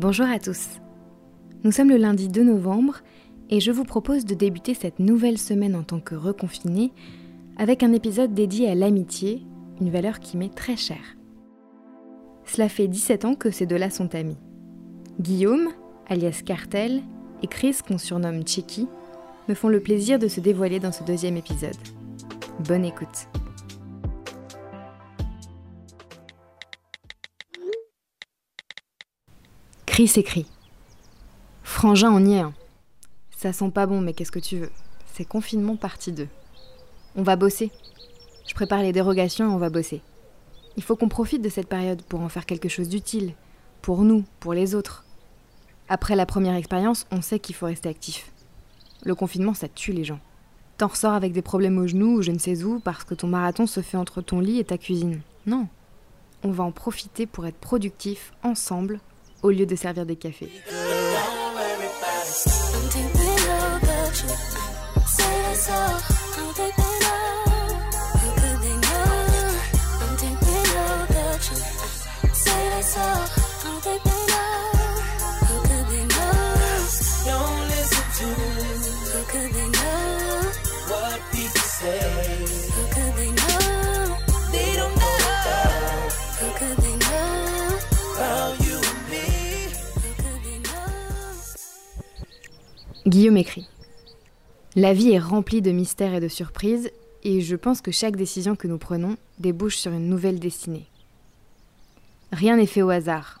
Bonjour à tous. Nous sommes le lundi 2 novembre et je vous propose de débuter cette nouvelle semaine en tant que reconfiné avec un épisode dédié à l'amitié, une valeur qui m'est très chère. Cela fait 17 ans que ces deux-là sont amis. Guillaume, alias Cartel, et Chris, qu'on surnomme Checky, me font le plaisir de se dévoiler dans ce deuxième épisode. Bonne écoute. Chris écrit. Frangin, on y est. Hein. Ça sent pas bon, mais qu'est-ce que tu veux? C'est confinement partie 2. On va bosser. Je prépare les dérogations et on va bosser. Il faut qu'on profite de cette période pour en faire quelque chose d'utile. Pour nous, pour les autres. Après la première expérience, on sait qu'il faut rester actif. Le confinement, ça tue les gens. T'en ressors avec des problèmes aux genoux ou je ne sais où parce que ton marathon se fait entre ton lit et ta cuisine. Non. On va en profiter pour être productif ensemble au lieu de servir des cafés. Guillaume écrit La vie est remplie de mystères et de surprises, et je pense que chaque décision que nous prenons débouche sur une nouvelle destinée. Rien n'est fait au hasard.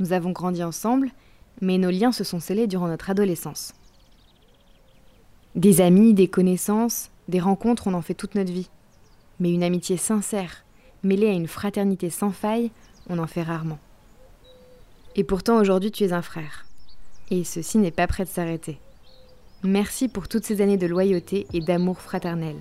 Nous avons grandi ensemble, mais nos liens se sont scellés durant notre adolescence. Des amis, des connaissances, des rencontres, on en fait toute notre vie. Mais une amitié sincère, mêlée à une fraternité sans faille, on en fait rarement. Et pourtant aujourd'hui tu es un frère. Et ceci n'est pas prêt de s'arrêter. Merci pour toutes ces années de loyauté et d'amour fraternel.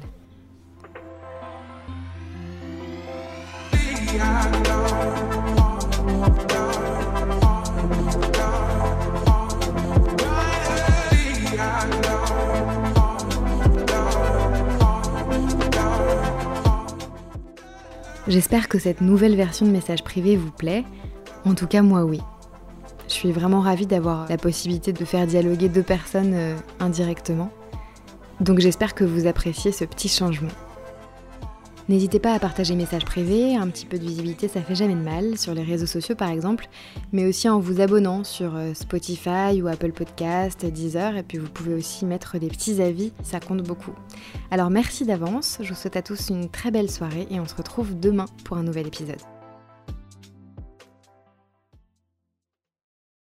J'espère que cette nouvelle version de message privé vous plaît. En tout cas, moi oui. Je suis vraiment ravie d'avoir la possibilité de faire dialoguer deux personnes euh, indirectement. Donc j'espère que vous appréciez ce petit changement. N'hésitez pas à partager messages privés, un petit peu de visibilité ça fait jamais de mal, sur les réseaux sociaux par exemple, mais aussi en vous abonnant sur euh, Spotify ou Apple Podcast, Deezer, et puis vous pouvez aussi mettre des petits avis, ça compte beaucoup. Alors merci d'avance, je vous souhaite à tous une très belle soirée et on se retrouve demain pour un nouvel épisode.